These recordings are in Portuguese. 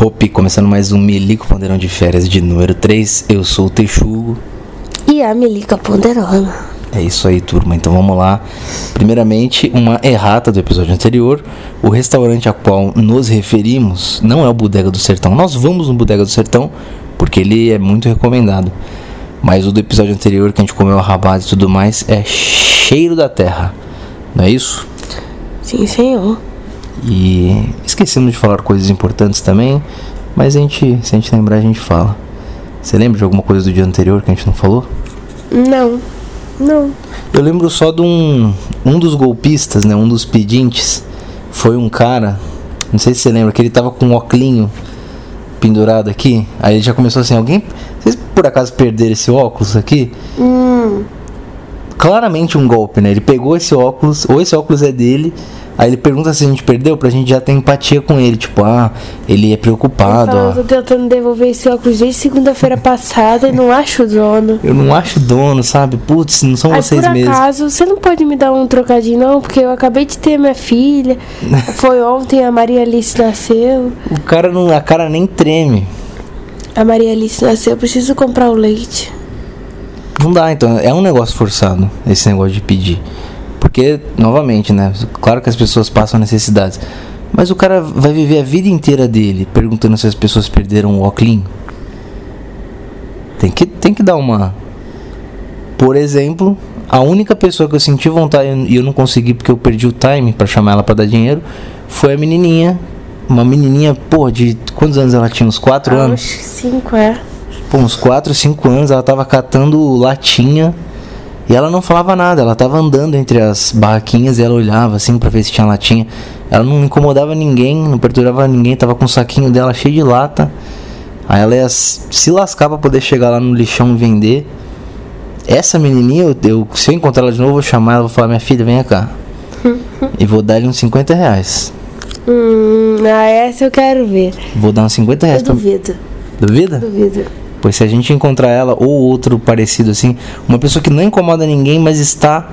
Hope, começando mais um Milico Ponderão de Férias de número 3. Eu sou o Texugo. E a Melica Ponderona. É isso aí, turma. Então vamos lá. Primeiramente, uma errata do episódio anterior. O restaurante a qual nos referimos não é o Bodega do Sertão. Nós vamos no Bodega do Sertão porque ele é muito recomendado. Mas o do episódio anterior, que a gente comeu a rabada e tudo mais, é Cheiro da Terra. Não é isso? Sim, senhor. E esquecemos de falar coisas importantes também, mas a gente, se a gente lembrar, a gente fala. Você lembra de alguma coisa do dia anterior que a gente não falou? Não. Não. Eu lembro só de um, um dos golpistas, né, um dos pedintes, foi um cara, não sei se você lembra, que ele tava com um óculinho pendurado aqui, aí ele já começou assim, alguém, vocês por acaso perderam esse óculos aqui? Hum. Claramente um golpe, né, ele pegou esse óculos, ou esse óculos é dele, Aí ele pergunta se a gente perdeu pra gente já ter empatia com ele. Tipo, ah, ele é preocupado. Fala, ó. tô tentando devolver esse óculos desde segunda-feira passada e não acho o dono. Eu não acho dono, sabe? Putz, não são Aí vocês por mesmos. acaso, você não pode me dar um trocadinho não? Porque eu acabei de ter minha filha. Foi ontem, a Maria Alice nasceu. O cara não. A cara nem treme. A Maria Alice nasceu, eu preciso comprar o leite. Não dá, então. É um negócio forçado, esse negócio de pedir. Porque, novamente, né? Claro que as pessoas passam necessidades. Mas o cara vai viver a vida inteira dele perguntando se as pessoas perderam o óculos. Tem que, tem que dar uma. Por exemplo, a única pessoa que eu senti vontade e eu não consegui porque eu perdi o time pra chamar ela pra dar dinheiro foi a menininha. Uma menininha, pô, de quantos anos ela tinha? Uns 4 Ah, anos? uns cinco, é. Pô, uns 4, 5 anos, ela tava catando latinha e ela não falava nada, ela tava andando entre as barraquinhas e ela olhava assim pra ver se tinha latinha. Ela não incomodava ninguém, não perturbava ninguém, tava com o saquinho dela cheio de lata. Aí ela ia se lascar pra poder chegar lá no lixão e vender. Essa menininha, eu, eu- se eu encontrar ela de novo, eu vou chamar ela, vou falar, minha filha, vem cá. e vou dar-lhe uns 50 reais. Hum, ah, essa eu quero ver. Vou dar uns 50 reais Eu pra... duvido, Duvida? duvido. Pois se a gente encontrar ela ou outro parecido assim, uma pessoa que não incomoda ninguém, mas está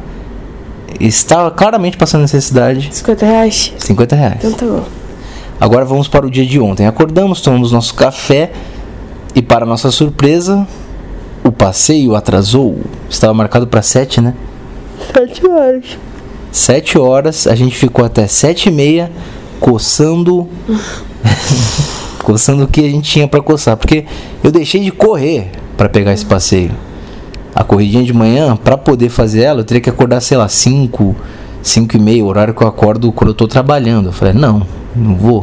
está claramente passando necessidade, 50 reais? 50 reais. Então tá bom. Agora vamos para o dia de ontem. Acordamos, tomamos nosso café e para nossa surpresa, o passeio atrasou. Estava marcado para 7, né? 7 horas. 7 horas, a gente ficou até 7 e meia coçando coçando o que a gente tinha para coçar, porque eu deixei de correr para pegar esse passeio. A corridinha de manhã, para poder fazer ela, eu teria que acordar, sei lá, 5, 5 e meia, horário que eu acordo quando eu tô trabalhando. Eu falei, não, não vou.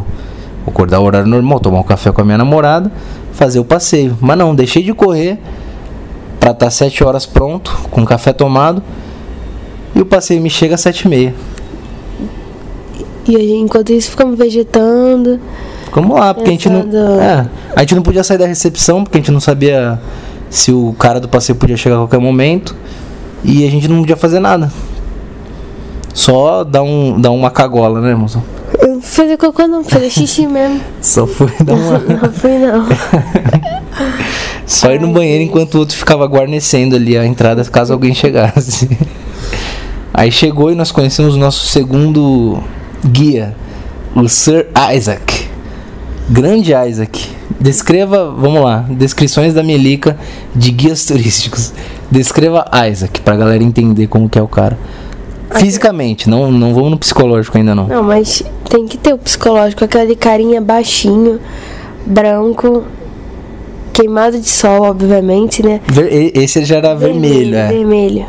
Vou acordar o horário normal, tomar um café com a minha namorada, fazer o passeio. Mas não, deixei de correr para estar 7 horas pronto, com café tomado. E o passeio me chega às 7 e meia. E enquanto isso ficamos vegetando. Vamos lá, porque a gente não. Pensando- É, a gente não podia sair da recepção, porque a gente não sabia se o cara do passeio podia chegar a qualquer momento. E a gente não podia fazer nada. Só dar, um, dar uma cagola, né, moção? Fazer cocô não, fazer xixi mesmo. Só foi dar uma. Não fui não. Só ir no banheiro enquanto o outro ficava guarnecendo ali a entrada caso alguém chegasse. Aí chegou e nós conhecemos o nosso segundo guia, o Sir Isaac. Grande Isaac. Descreva, vamos lá, descrições da Melica de guias turísticos. Descreva Isaac pra galera entender como que é o cara. Fisicamente, não, não vamos no psicológico ainda não. Não, mas tem que ter o psicológico, aquele carinha baixinho, branco, queimado de sol, obviamente, né? Esse já era vermelho, é. Vermelho.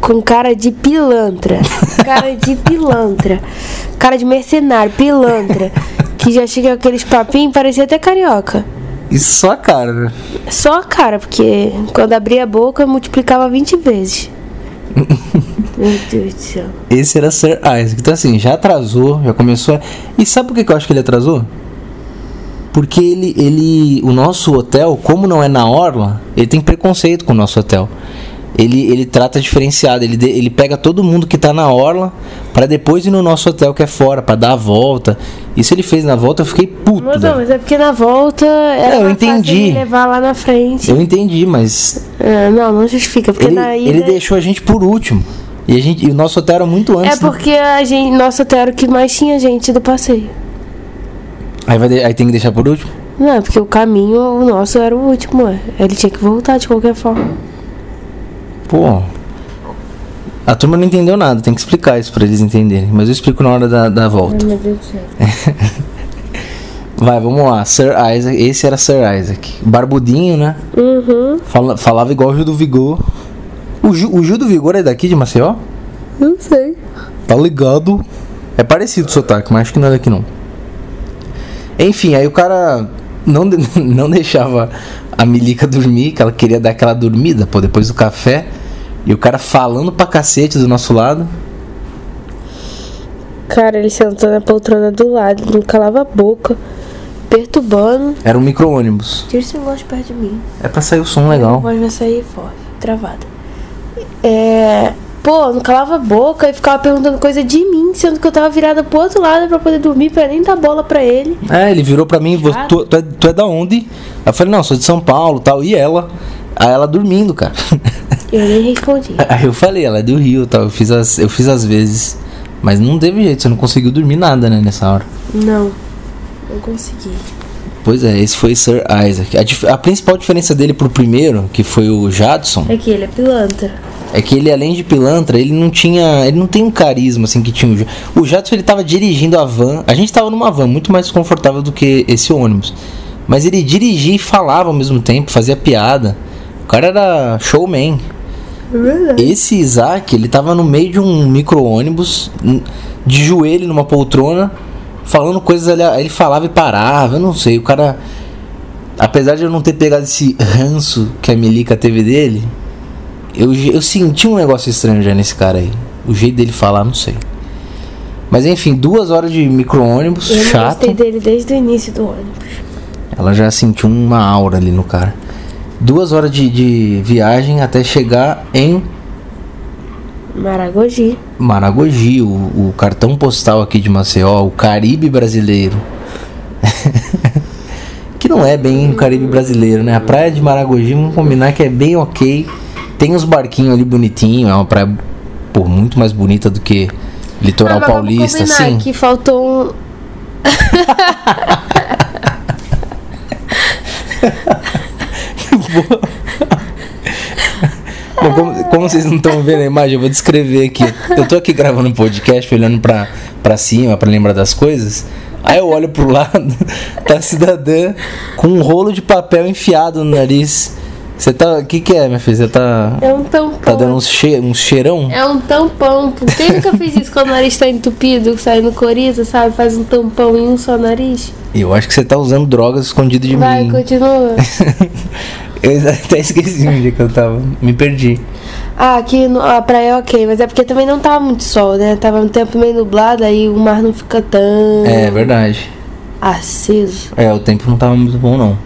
Com cara de pilantra. cara de pilantra. Cara de mercenário, pilantra. Que já chega aqueles papinhos, parecia até carioca. Isso só a cara, né? Só a cara, porque quando abria a boca multiplicava 20 vezes. Meu Deus do céu. Esse era Sir Isaac. Então, assim, já atrasou, já começou. a- E sabe por que que eu acho que ele atrasou? Porque ele, ele, o nosso hotel, como não é na orla, ele tem preconceito com o nosso hotel. Ele, ele trata diferenciado, ele, ele pega todo mundo que tá na orla para depois ir no nosso hotel que é fora, para dar a volta. Isso ele fez na volta, eu fiquei puto. Mas, não, mas é porque na volta era É, eu entendi. levar lá na frente. Eu entendi, mas Ah, não, não justifica, porque ele, na ida... ele deixou a gente por último. E, a gente, e o nosso hotel era muito É antes. né? porque a gente, nosso hotel era o que mais tinha gente do passeio. Aí, vai aí tem que deixar por último? Não, é porque o caminho, o nosso era o último, é. Ele tinha que voltar de qualquer forma. Pô. A turma não entendeu nada, tem que explicar isso pra eles entenderem. Mas eu explico na hora da, da volta. céu. Vai, vamos lá. Sir Isaac. Esse era Sir Isaac. Barbudinho, né? Uhum, Fala- falava igual o Gil do Vigor. O Gil, o Gil do Vigor é daqui de Maceió? não sei. Tá ligado? É parecido o sotaque, mas acho que não é daqui não. Enfim, aí o cara não, não deixava a Milica dormir, que ela queria dar aquela dormida, pô, depois do café. E o cara falando pra cacete do nosso lado. Cara, ele sentou na poltrona do lado, não calava a boca, perturbando. Era um micro-ônibus. Tira esse negócio perto de mim. É pra sair o som A legal. voz vai sair forte, travada. É. Pô, não calava a boca e ficava perguntando coisa de mim, sendo que eu tava virada pro outro lado pra poder dormir, pra nem dar bola pra ele. É, ele virou pra mim, "Vo- Chato. tu, tu, é, tu é da onde? Aí eu falei, não, sou de São Paulo tal. E ela? Aí ela dormindo, cara. Eu nem respondi. Aí eu falei, ela é do Rio tal. Eu fiz as, eu fiz as vezes. Mas não teve jeito, você não conseguiu dormir nada, né, nessa hora. Não, não consegui. Pois é, esse foi Sir Isaac. A, a principal diferença dele pro primeiro, que foi o Jadson, É que ele é pilantra. É que ele, além de pilantra, ele não tinha. Ele não tem um carisma assim que tinha o O Jadson ele tava dirigindo a van. A gente tava numa van muito mais confortável do que esse ônibus. Mas ele dirigia e falava ao mesmo tempo, fazia piada. O cara era showman. É. Esse Isaac, ele tava no meio de um micro-ônibus, de joelho numa poltrona, falando coisas ali. Aí ele falava e parava, eu não sei. O cara. Apesar de eu não ter pegado esse ranço que a Milica teve dele, eu, eu senti um negócio estranho já nesse cara aí. O jeito dele falar, não sei. Mas enfim, duas horas de micro-ônibus, Eu chato. gostei dele desde o início do ônibus. Ela já sentiu uma aura ali no cara. Duas horas de, de viagem até chegar em Maragogi. Maragogi, o, o cartão postal aqui de Maceió, o Caribe brasileiro. que não é bem o Caribe brasileiro, né? A praia de Maragogi, vamos combinar que é bem ok. Tem uns barquinhos ali bonitinho, é uma praia pô, muito mais bonita do que litoral Ah, paulista, vamos assim. que faltou um. Bom, como, como vocês não estão vendo a imagem, eu vou descrever aqui. Eu tô aqui gravando um podcast, olhando pra, pra cima, pra lembrar das coisas. Aí eu olho pro lado, tá a cidadã com um rolo de papel enfiado no nariz. Você tá. O que, que é, minha filha? Você tá. É um tampão. Tá dando uns, che uns cheirão? É um tampão. Quem nunca fez isso quando o nariz tá entupido, sai no coriza, sabe? Faz um tampão em um só nariz. Eu acho que você tá usando drogas escondido de Vai, mim. continua. eu até esqueci onde que eu tava. Me perdi. Ah, aqui no, a praia é ok, mas é porque também não tava muito sol, né? Tava um tempo meio nublado, aí o mar não fica tão É verdade. aceso. É, o tempo não tava muito bom, não.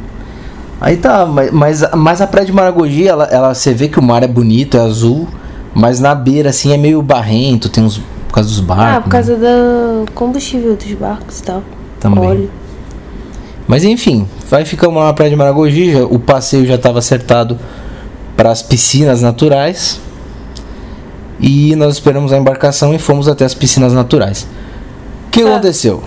Aí tá, mas, mas, mas a praia de Maragogi, ela, ela, você vê que o mar é bonito, é azul, mas na beira, assim, é meio barrento, tem uns. Por causa dos barcos. ah, por né? causa do combustível dos barcos e tal. Também. Óleo. Mas enfim, vai ficamos lá na praia de Maragogi, já- o passeio já estava acertado para as piscinas naturais. E nós esperamos a embarcação e fomos até as piscinas naturais. O que Tá. aconteceu?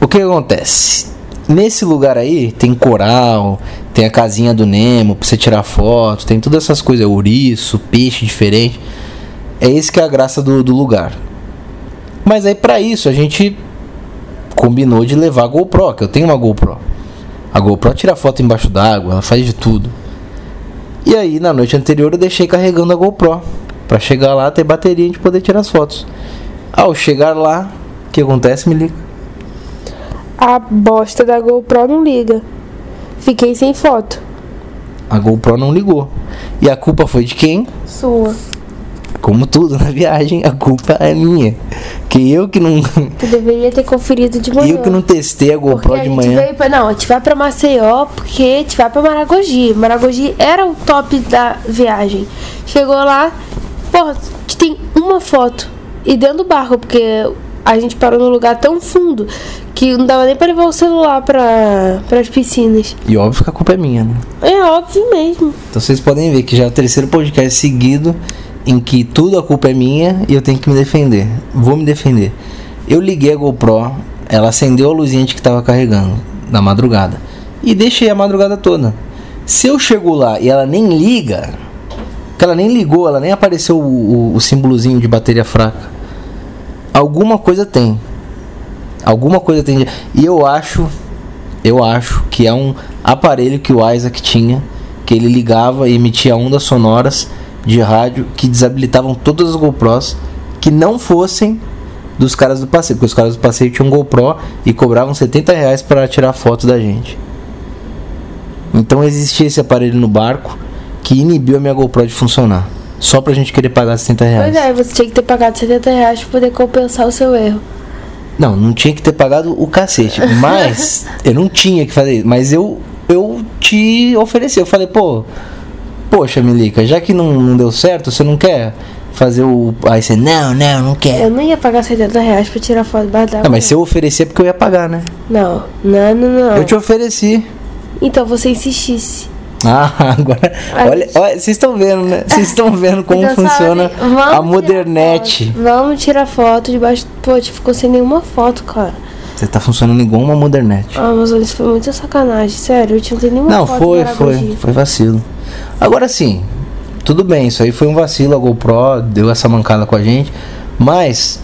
O que acontece? Nesse lugar aí tem coral, tem a casinha do Nemo pra você tirar foto, tem todas essas coisas, ouriço, peixe diferente. É esse que é a graça do, do lugar. Mas aí pra isso a gente combinou de levar a GoPro, que eu tenho uma GoPro. A GoPro tira foto embaixo d'água, ela faz de tudo. E aí na noite anterior eu deixei carregando a GoPro Pra chegar lá ter bateria e poder tirar as fotos. Ao chegar lá, o que acontece, me liga? A bosta da GoPro não liga. Fiquei sem foto. A GoPro não ligou. E a culpa foi de quem? Sua. Como tudo na viagem, a culpa é minha. Que eu que não, Tu deveria ter conferido de manhã. eu que não testei a Porque GoPro a de gente manhã. pra, não, a gente vai pra Maceió porque a gente vai pra Maragogi. Maragogi era o top da viagem. Chegou lá, porra, a tem uma foto. E dentro do barco, porque a gente parou num lugar tão fundo que não dava nem pra levar o celular pra, pras piscinas. E óbvio que a culpa é minha, né? É óbvio mesmo. Então vocês podem ver que já é o terceiro podcast seguido em que tudo a culpa é minha e eu tenho que me defender. Vou me defender. Eu liguei a GoPro, ela acendeu a luzinha que tava carregando na madrugada. E deixei a madrugada toda. Se eu chego lá e ela nem liga, que ela nem ligou, ela nem apareceu o, o, o símbolozinho de bateria fraca. Alguma coisa tem. Alguma coisa tem. E eu acho, eu acho que é um aparelho que o Isaac tinha, que ele ligava e emitia ondas sonoras de rádio que desabilitavam todas as GoPros que não fossem dos caras do passeio, porque os caras do passeio tinham GoPro e cobravam 70 reais para tirar foto da gente. Então existia esse aparelho no barco que inibiu a minha GoPro de funcionar. Só pra gente querer pagar 70 reais. Pois é, você tinha que ter pagado 70 reais pra poder compensar o seu erro. Não, não tinha que ter pagado o cacete. Mas eu não tinha que fazer isso. Mas eu, eu te ofereci. Eu falei, pô, poxa, Milica, já que não, não deu certo, você não quer fazer o. Aí você, não, não, não quer. Eu não ia pagar 70 reais pra tirar foto debaixo d'água. Não, mas se eu oferecer é porque eu ia pagar, né? Não, não, não, não. Eu te ofereci. Então você insistisse. Ah, agora. Olha, vocês estão vendo, né? Vocês estão vendo como Então, funciona sabe, a tirar foto. Vamos tirar foto debaixo. Pô, ficou sem nenhuma foto, cara. Você tá funcionando igual uma modernete. Ah, mas isso foi muita sacanagem. Sério, eu não tenho nenhuma Não, foto foi, foi. Foi vacilo. Agora sim, tudo bem, isso aí foi um vacilo. A GoPro deu essa mancada com a gente. Mas,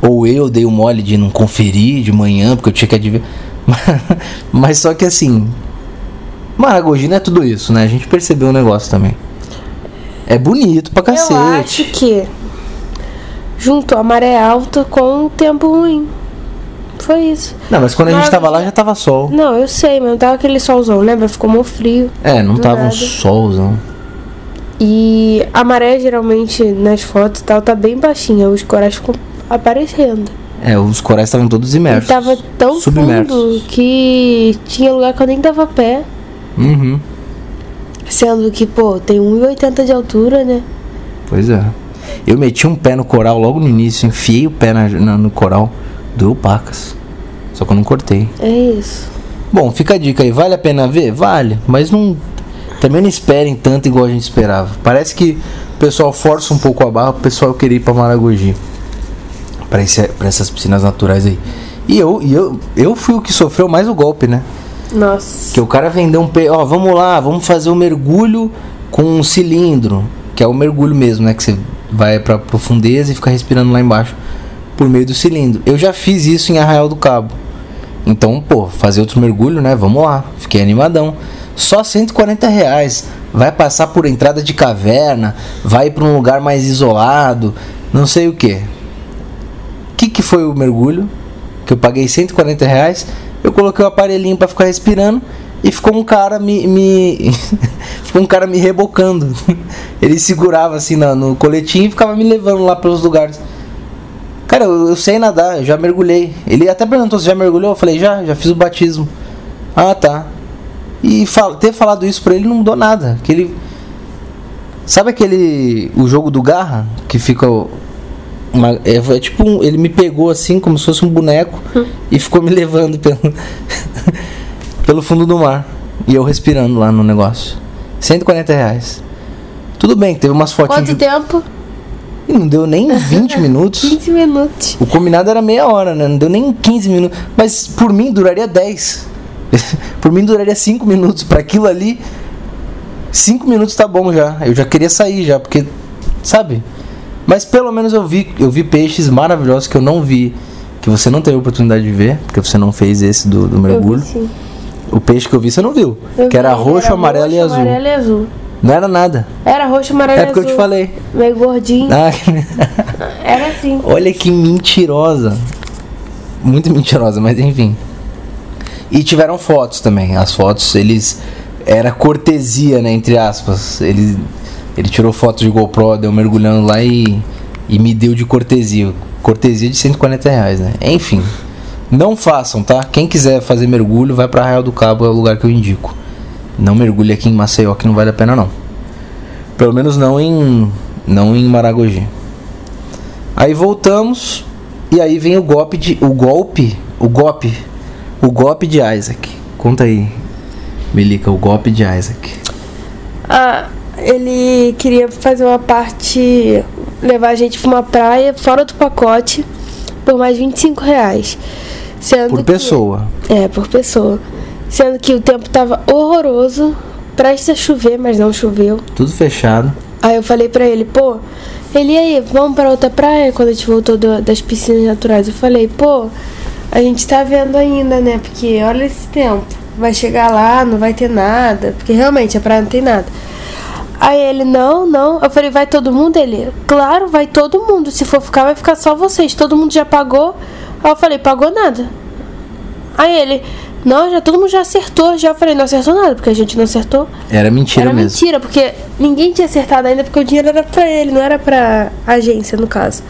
ou eu dei o mole de não conferir de manhã, porque eu tinha que adivinhar. Mas só que assim, Maragogi não é tudo isso, né? A gente percebeu o negócio também. É bonito pra cacete. Eu acho que juntou a maré alta com o tempo ruim. Foi isso. Não, mas quando a gente tava lá já tava sol. Não, eu sei, mas não tava aquele solzão, lembra? Ficou mó frio. É, não Do tava um nada. solzão. E a maré geralmente nas fotos e tal tá bem baixinha, os corais ficam aparecendo. É, os corais estavam todos E imersos. tava tão submersos. fundo que tinha lugar que eu nem dava pé. Uhum. Sendo que, pô, tem 1,80 de altura, né? Pois é. Eu meti um pé no coral logo no início, enfiei o pé na- na- no coral, doeu pacas. Só que eu não cortei. É isso. Bom, fica a dica aí, vale a pena ver? Vale, mas não. Também não esperem tanto igual a gente esperava. Parece que o pessoal força um pouco a barra pro pessoal querer ir pra Maragogi. Pra, esse, pra essas piscinas naturais aí. E eu, e eu, eu fui o que sofreu mais o golpe, né? Nossa. Que o cara vendeu um peixe, ó, vamos lá, vamos fazer um mergulho com um cilindro, que é o mergulho mesmo, né, que você vai pra profundeza e fica respirando lá embaixo por meio do cilindro. Eu já fiz isso em Arraial do Cabo. Então, pô, fazer outro mergulho, né? Vamos lá. Fiquei animadão. Só 140 reais. Vai passar por entrada de caverna, vai para um lugar mais isolado, não sei o que. O que, que foi o mergulho? Que eu paguei 140 reais. Eu coloquei o aparelhinho para ficar respirando e ficou um cara me. me ficou um cara me rebocando. Ele segurava assim na- no coletinho e ficava me levando lá pelos lugares. Cara, eu, eu sei nadar, eu já mergulhei. Ele até perguntou se já mergulhou, eu falei, já, já fiz o batismo. Ah, tá. E fal- ter falado isso pra ele não mudou nada. Que ele. Sabe aquele. O jogo do Garra? Que fica. Uma, é, é tipo um- ele me pegou assim, como se fosse um boneco, e ficou me levando pelo, pelo fundo do mar. E eu respirando lá no negócio. 140 reais. Tudo bem, teve umas fotinhas. Quanto de- tempo? E não deu nem 20 minutos. 15 minutos. O combinado era meia hora, né? Não deu nem 15 minutos. Mas por mim duraria 10. por mim duraria 5 minutos. Pra aquilo ali, 5 minutos tá bom já. Eu já queria sair já, porque. Sabe? Mas pelo menos eu vi, eu vi peixes maravilhosos que eu não vi. Que você não teve oportunidade de ver, porque você não fez esse do, do mergulho. vi. O peixe que eu vi você não viu. Eu que era vi, roxo, era amarelo e roxo, azul. Amarelo e azul. Não era nada. Era roxo, amarelo e É porque eu azul. te falei. Meio gordinho. Ah, Era assim. Olha que mentirosa. Muito mentirosa, mas enfim. E tiveram fotos também. As fotos, eles. Era cortesia, né? Entre aspas. Ele, ele tirou fotos de GoPro, deu mergulhando lá e, e me deu de cortesia. Cortesia de 140 reais, né? Enfim. Não façam, tá? Quem quiser fazer mergulho, vai pra Arraial do Cabo, é o lugar que eu indico. Não mergulhe aqui em Maceió, que não vale a pena não. Pelo menos não em. Não em Maragogi. Aí voltamos e aí vem o golpe de o golpe, o golpe, o golpe de Isaac. Conta aí, Melica, o golpe de Isaac. Ah, ele queria fazer uma parte. levar a gente pra uma praia fora do pacote por mais 25 reais. Sendo Por que- pessoa. É, por pessoa. Sendo que o tempo tava horroroso, prestes a chover, mas não choveu. Tudo fechado. Aí eu falei pra ele, pô, ele e aí, vamos pra outra praia quando a gente voltou do- das piscinas naturais. Eu falei, pô, a gente tá vendo ainda, né? Porque olha esse tempo. Vai chegar lá, não vai ter nada. Porque realmente a praia não tem nada. Aí ele, não, não. Eu falei, vai todo mundo? Ele, claro, vai todo mundo. Se for ficar, vai ficar só vocês. Todo mundo já pagou. Aí eu falei, pagou nada. Aí ele, não, já todo mundo já acertou. Já eu falei, não acertou nada, porque a gente não acertou. Era mentira era mesmo. mentira, porque ninguém tinha acertado ainda, porque o dinheiro era pra ele, não era pra agência, no caso.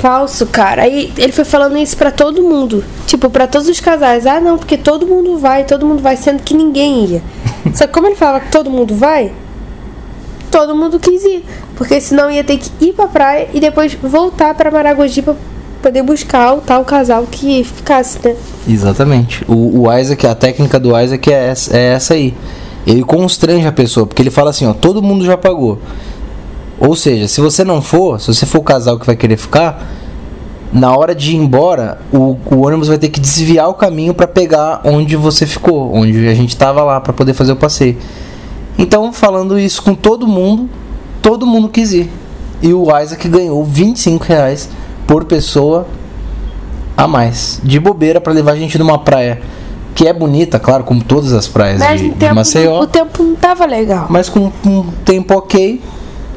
Falso, cara. Aí ele foi falando isso pra todo mundo. Tipo, pra todos os casais. Ah, não, porque todo mundo vai, todo mundo vai, sendo que ninguém ia. Só que como ele falava que todo mundo vai, todo mundo quis ir. Porque senão ia ter que ir pra praia e depois voltar pra Maragogi pra poder buscar o tal casal que ficasse, né? Exatamente. O, o Isaac, a técnica do Isaac é essa, é essa aí. Ele constrange a pessoa, porque ele fala assim, ó, todo mundo já pagou. Ou seja, se você não for, se você for o casal que vai querer ficar, na hora de ir embora, o, o ônibus vai ter que desviar o caminho pra pegar onde você ficou, onde a gente tava lá pra poder fazer o passeio. Então, falando isso com todo mundo, todo mundo quis ir. E o Isaac ganhou 25 reais por pessoa a mais. De bobeira pra levar a gente numa praia que é bonita, claro, como todas as praias Mas de, o de tempo, Maceió. o tempo não tava legal. Mas com um tempo ok.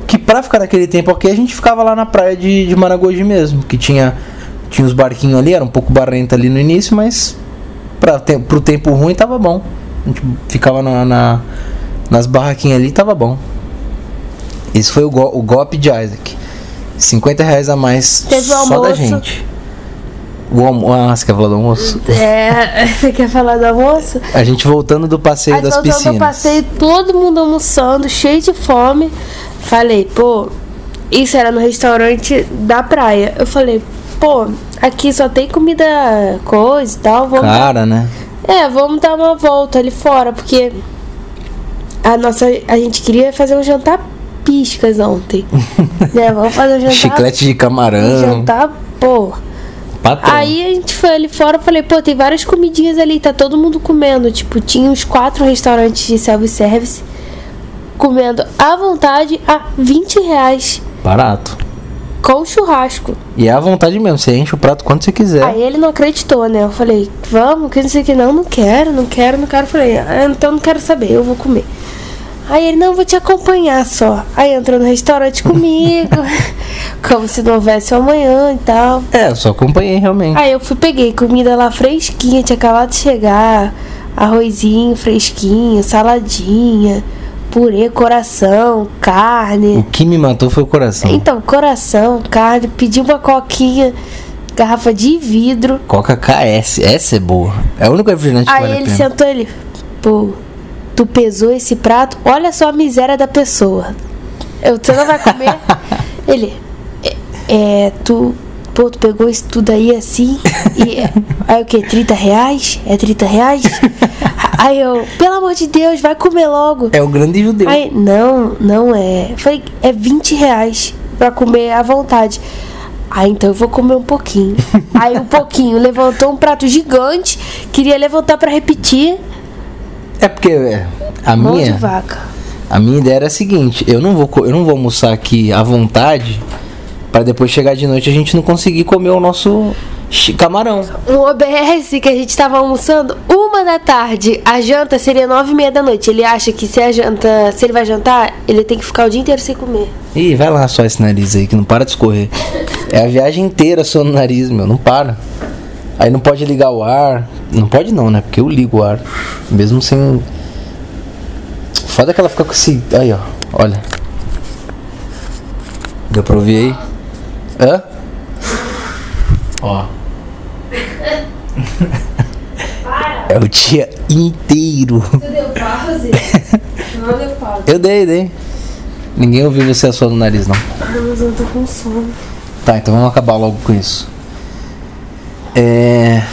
Que pra ficar naquele tempo ok, a gente ficava lá na praia de, de Maragogi mesmo. Que tinha, tinha os barquinhos ali, era um pouco barrenta ali no início, mas pra, te, pro tempo ruim tava bom. A gente ficava na, na- nas barraquinhas ali tava bom. Esse foi o, go, o golpe de Isaac. 50 reais a mais Teve só da almoço. gente. O almo ah, você quer falar do almoço? É, você quer falar do almoço? A gente voltando do passeio Aí das voltando piscinas. eu passei todo mundo almoçando, cheio de fome. Falei, pô, isso era no restaurante da praia. Eu falei, pô, aqui só tem comida coisa e tal. Vamos Cara, né? É, vamos dar uma volta ali fora, porque a nossa. A gente queria fazer um jantar piscas ontem. né? Vamos fazer um jantar. Chiclete de camarão. jantar, pô. Patrão. Aí a gente foi ali fora falei, pô, tem várias comidinhas ali, tá todo mundo comendo. Tipo, tinha uns quatro restaurantes de self-service comendo à vontade a 20 reais Barato. com churrasco. E é à vontade mesmo, você enche o prato quando você quiser. Aí ele não acreditou, né? Eu falei, vamos, que não sei o que, não, não quero, não quero, não quero. Eu falei, ah, então não quero saber, eu vou comer. Aí ele, não, vou te acompanhar só. Aí entrou no restaurante comigo, como se não houvesse um amanhã e tal. É, eu só acompanhei realmente. Aí eu fui, peguei comida lá fresquinha, tinha acabado de chegar. Arrozinho fresquinho, saladinha, purê, coração, carne. O que me matou foi o coração. Então, coração, carne, pedi uma coquinha, garrafa de vidro. Coca KS, essa é boa. É o único refrigerante que Aí vale ele sentou ele, pô, tu pesou esse prato, olha só a miséria da pessoa. Eu, você não vai comer? ele, é, é, tu, pô, tu pegou isso tudo aí assim, e é- aí o que, 30 reais? É 30 reais? aí eu, pelo amor de Deus, vai comer logo. É o grande judeu. Aí, não, não é. Falei, é 20 reais pra comer à vontade. Aí então eu vou comer um pouquinho. Aí um pouquinho, levantou um prato gigante, queria levantar pra repetir. É porque é, a Mão de minha, vaca. a minha ideia era a seguinte, eu não vou eu não vou almoçar aqui à vontade pra depois chegar de noite a gente não conseguir comer o nosso camarão. Um OBS que a gente tava almoçando uma da tarde. A janta seria nove e meia da noite. Ele acha que se a janta, se ele vai jantar, ele tem que ficar o dia inteiro sem comer. Ih, vai lá só esse nariz aí que não para de escorrer. É a viagem inteira só no nariz, meu, não para. Aí não pode ligar o ar. Não pode não, né? Porque eu ligo o ar. Mesmo sem. Foda que ela fica com esse. Aí, ó. Olha. Deu pra ouvir aí? Hã? Ó. É o dia inteiro. Tu deu pause? Não deu pause. Eu dei, dei. Ninguém ouviu você assou no nariz, não. Mas eu tô com sono. Tá, então vamos acabar logo com isso. É.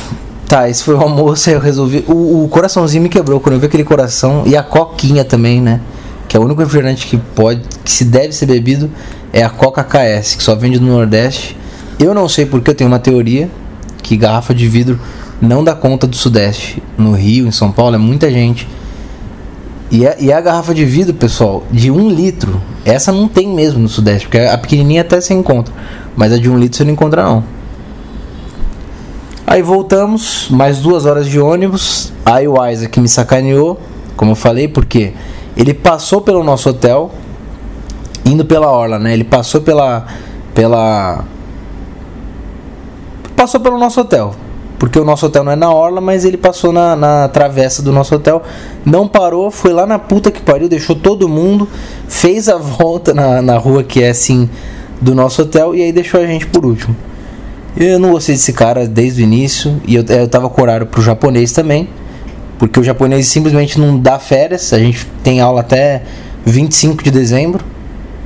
Tá, esse foi o almoço, aí eu resolvi. O, o coraçãozinho me quebrou quando eu vi aquele coração. E a coquinha também, né? Que é o único refrigerante que pode. que se deve ser bebido é a Coca KS, que só vende no Nordeste. Eu não sei porque eu tenho uma teoria que garrafa de vidro não dá conta do Sudeste. No Rio, em São Paulo, é muita gente. E a, e a garrafa de vidro, pessoal, de um litro, essa não tem mesmo no Sudeste, porque a pequenininha até você encontra, mas a de um litro você não encontra não. Aí voltamos, mais duas horas de ônibus. Aí o Isaac me sacaneou, como eu falei, porque ele passou pelo nosso hotel, indo pela orla, né? Ele passou pela, pela, passou pelo nosso hotel, porque o nosso hotel não é na orla, mas ele passou na, na travessa do nosso hotel, não parou, foi lá na puta que pariu, deixou todo mundo, fez a volta na, na rua que é assim do nosso hotel e aí deixou a gente por último. Eu não gostei desse cara desde o início. E eu, eu tava com horário pro japonês também. Porque o japonês simplesmente não dá férias. A gente tem aula até 25 de dezembro.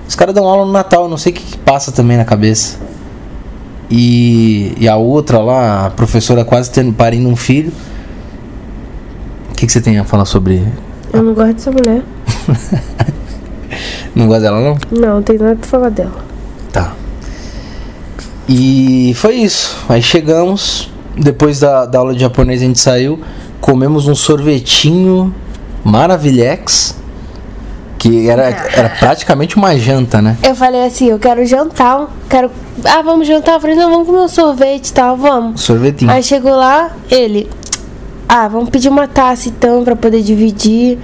Os caras dão aula no Natal, eu não sei o que, que passa também na cabeça. E, e a outra lá, a professora quase tendo parindo um filho. O que, que você tem a falar sobre. Eu não gosto dessa mulher. Não gosta dela não? Não, não tem nada pra falar dela. Tá. E foi isso. Aí chegamos, depois da, da aula de japonês a gente saiu, comemos um sorvetinho maravilhex, que era, era praticamente uma janta, né? Eu falei assim, eu quero jantar, quero. Ah, vamos jantar? Eu falei, não, vamos comer um sorvete e tal, vamos. Sorvetinho. Aí chegou lá, ele. Ah, vamos pedir uma taça então pra poder dividir.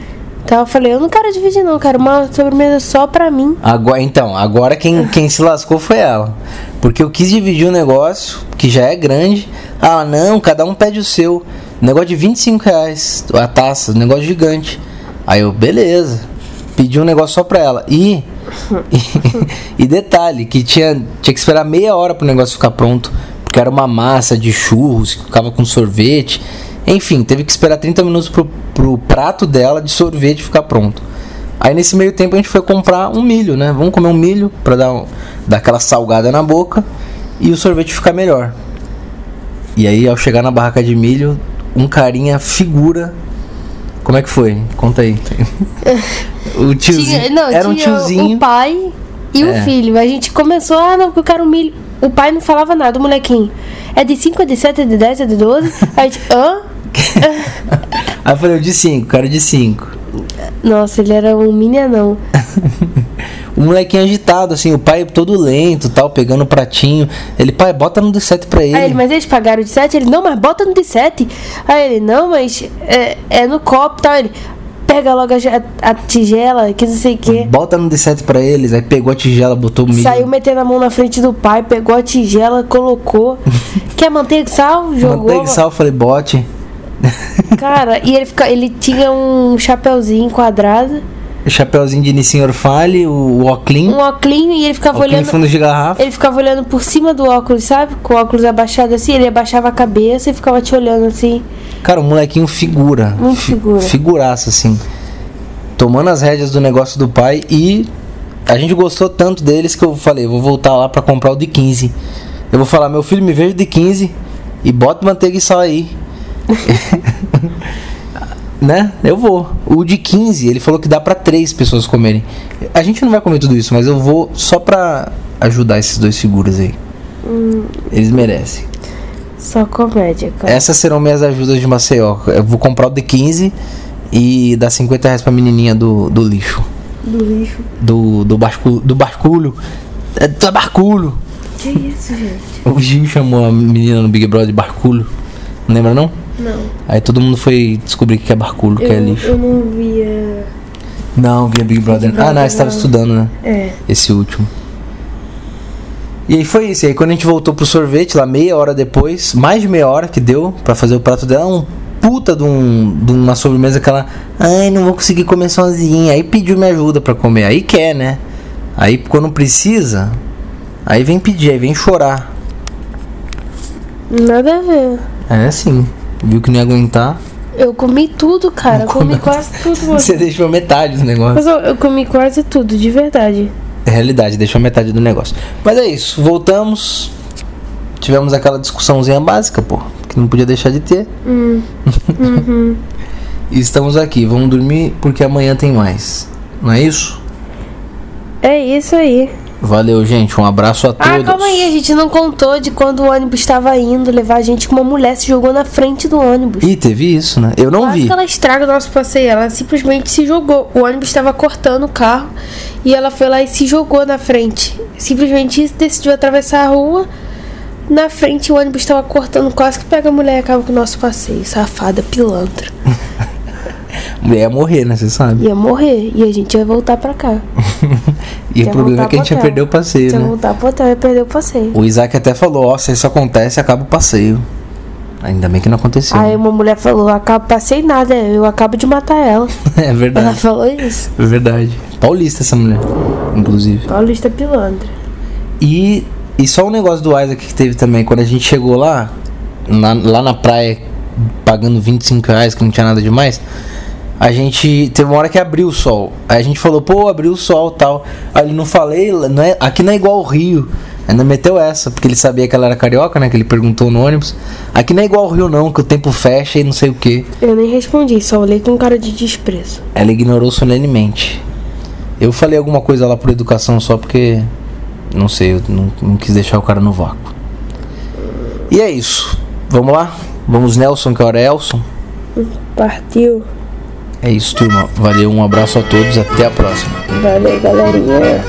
Então eu falei, eu não quero dividir não, quero uma sobremesa só pra mim. Agora, então, agora quem, quem se lascou foi ela. Porque eu quis dividir um negócio que já é grande. Ah, não, cada um pede o seu. Negócio de 25 reais a taça, negócio gigante. Aí eu, beleza. Pedi um negócio só pra ela. E. E, e detalhe, que tinha, tinha que esperar meia hora pro negócio ficar pronto. Porque era uma massa de churros que ficava com sorvete. Enfim, teve que esperar 30 minutos pro, pro prato dela de sorvete ficar pronto. Aí nesse meio tempo a gente foi comprar um milho, né? Vamos comer um milho pra dar, um, dar aquela salgada na boca e o sorvete ficar melhor. E aí ao chegar na barraca de milho, um carinha figura. Como é que foi? Conta aí. o tiozinho. Tinha, não, era um tiozinho. o pai e É. o filho. A gente começou, ah, não, porque eu quero um milho. O pai não falava nada, o molequinho. É de 5, é de 7, é de 10, é de 12. Aí a gente, hã? Aí eu falei, o de 5, cara de 5. Nossa, ele era um mini anão. O molequinho agitado, assim, o pai todo lento tal, pegando o pratinho. Ele, pai, bota no de 7 pra ele. Aí ele, mas eles pagaram de 7? Ele, não, mas bota no de 7. Aí ele, não, mas é, é no copo e tal. Ele, pega logo a, a tigela, que não sei o quê. Bota no de 7 pra eles. Aí pegou a tigela, botou o milho. Saiu metendo a mão na frente do pai, pegou a tigela, colocou. Quer manteiga e sal? Jogou. Manteiga e sal, falei, bote. Cara, e ele, fica, ele tinha um chapeuzinho quadrado, Chapeuzinho de Nissin Fale, o Oclean. um óculos e ele ficava Oclean olhando. fundo de garrafa. Ele ficava olhando por cima do óculos, sabe? Com o óculos abaixado assim, ele abaixava a cabeça e ficava te olhando assim. Cara, o molequinho figura. Muito figura. Figuraça, assim. Tomando as rédeas do negócio do pai e a gente gostou tanto deles que eu falei, vou voltar lá pra comprar o de 15. Eu vou falar, meu filho, me veja de 15 e bota manteiga e sal aí. né? Eu vou. O de 15, ele falou que dá pra três pessoas comerem. A gente não vai comer tudo isso, mas eu vou só pra ajudar esses dois figuras aí. Hum. Eles merecem. Só comédia, cara. Essas serão minhas ajudas de Maceió. Eu vou comprar o de 15 e dar 50 reais pra menininha do, do lixo. Do lixo. Do, do, bascu, do barculho. É, do barculho. Que isso, gente? O Gil chamou a menina no Big Brother de barculho. Não lembra não? Não. Aí todo mundo foi descobrir que é barculho, que é lixo. eu não via. Não, via Big Brother. Big ah, não, Brother, você tava não. estudando, né? É. Esse último. E aí foi isso. E aí quando a gente voltou pro sorvete, lá meia hora depois, mais de meia hora que deu pra fazer o prato dela, um puta de, um, de uma sobremesa que ela. Ai, não vou conseguir comer sozinha. Aí pediu minha ajuda pra comer. Aí quer, né? Aí quando precisa, aí vem pedir, aí vem chorar. Nada a ver. É assim. Viu que não ia aguentar. Eu comi tudo, cara. Eu comi quase tudo. mano. Você deixou metade do negócio. Mas eu, eu comi quase tudo, de verdade. É realidade, deixou metade do negócio. Mas é isso, voltamos. Tivemos aquela discussãozinha básica, pô. Que não podia deixar de ter. Hum. Uhum. E estamos aqui, vamos dormir porque amanhã tem mais. Não é isso? É isso aí. Valeu, gente. Um abraço a todos. Ah, calma aí, a gente não contou de quando o ônibus estava indo levar a gente que uma mulher se jogou na frente do ônibus. Ih, teve isso, né? Eu não Quase vi. que ela estraga o nosso passeio. Ela simplesmente se jogou. O ônibus estava cortando o carro e ela foi lá e se jogou na frente. Simplesmente decidiu atravessar a rua. Na frente o ônibus estava cortando, quase que pega a mulher e acaba com o nosso passeio. Safada, pilantra. Mulher ia morrer, né? Você sabe. Ia morrer e a gente ia voltar pra cá. E o problema é que a gente ia perder o passeio, Se eu né? voltar pro hotel, ia perder o passeio. O Isaac até falou, ó, se isso acontece, acaba o passeio. Ainda bem que não aconteceu. Aí uma mulher falou, acabo, passei nada, eu acabo de matar ela. É Ela verdade. falou isso. É verdade. Paulista essa mulher, inclusive. Paulista pilantra. E, e só um negócio do Isaac que teve também, quando a gente chegou lá, na- lá na praia, pagando 25 reais, que não tinha nada demais, a gente teve uma hora que abriu o sol. Aí a gente falou, pô, abriu o sol tal. Aí ele não falei, não é, aqui não é igual ao Rio. Ainda meteu essa, porque ele sabia que ela era carioca, né? Que ele perguntou no ônibus. Aqui não é igual ao Rio, não, que o tempo fecha e não sei o que. Eu nem respondi, só olhei com cara de desprezo. Ela ignorou solenemente. Eu falei alguma coisa lá por educação só porque. Não sei, eu não, não quis deixar o cara no vácuo. E é isso. Vamos lá? Vamos, Nelson, que hora é Elson? Partiu. É isso, turma. Valeu, um abraço a todos, até a próxima. Valeu, galerinha.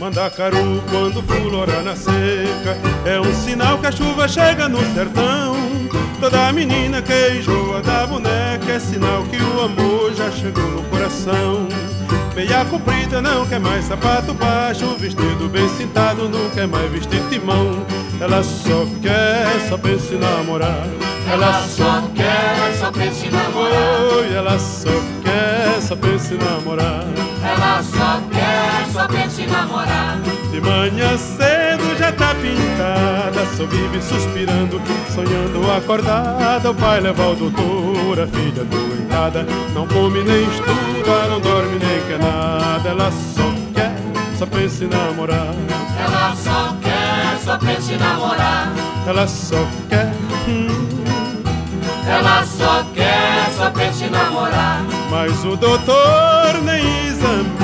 Mandacaru quando fulora na seca É um sinal que a chuva chega no sertão Toda menina que enjoa da boneca É sinal que o amor já chegou no coração Meia comprida não quer mais sapato baixo Vestido bem cintado não quer mais vestir timão Ela só quer, só pensa em namorar Ela só quer, só pensa em namorar. Ela só quer, só pensa em namorar Ela só quer, só pensa em namorar. De manhã cedo já tá pintada, só vive suspirando, sonhando acordada. O pai leva o doutor, a filha doentada, não come nem estuda, não dorme nem quer nada. Ela só quer, só pensa em namorar. Ela só quer, só pensa em namorar. Ela só quer, hum, Ela só quer, só pensa em namorar. mas o doutor nem examina.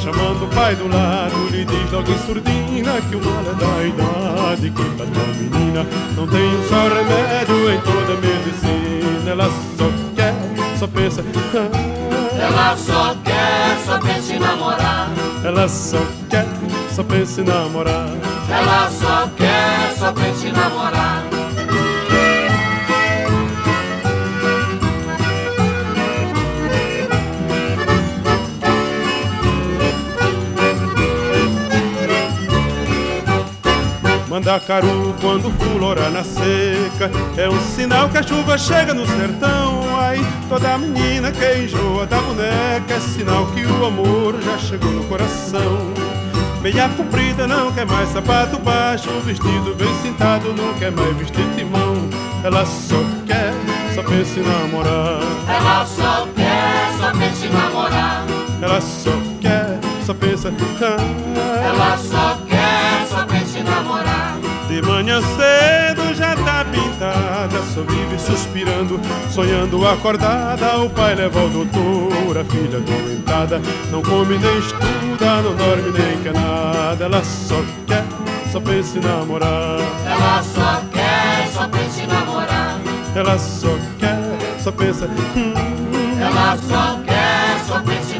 Chamando o pai do lado, lhe diz logo em surdina que o mal é da idade que pra tua menina não tem um só remédio em toda a medicina. Ela só quer, só pensa, ah, Ela só quer, só pensa em namorar. ela só quer, só pensa em namorar. Ela só quer, só pensa em namorar. Mandacaru quando fulora na seca É um sinal que a chuva chega no sertão Ai, toda menina que enjoa da boneca É sinal que o amor já chegou no coração Meia comprida não quer mais sapato baixo Vestido bem cintado não quer mais vestir timão Ela só quer, só pensa em namorar Ela só quer, só pensa em namorar. Ela só quer, só pensa ah, Ela só quer, só pensa em namorar. De manhã cedo já tá pintada, só vive suspirando, sonhando acordada. O pai leva ao doutor, a filha doentada, não come nem estuda, não dorme nem quer nada. Ela só quer, só pensa em namorar. Ela só quer, só pensa em namorar. Ela só quer, só pensa. hum, Ela só quer, só pensa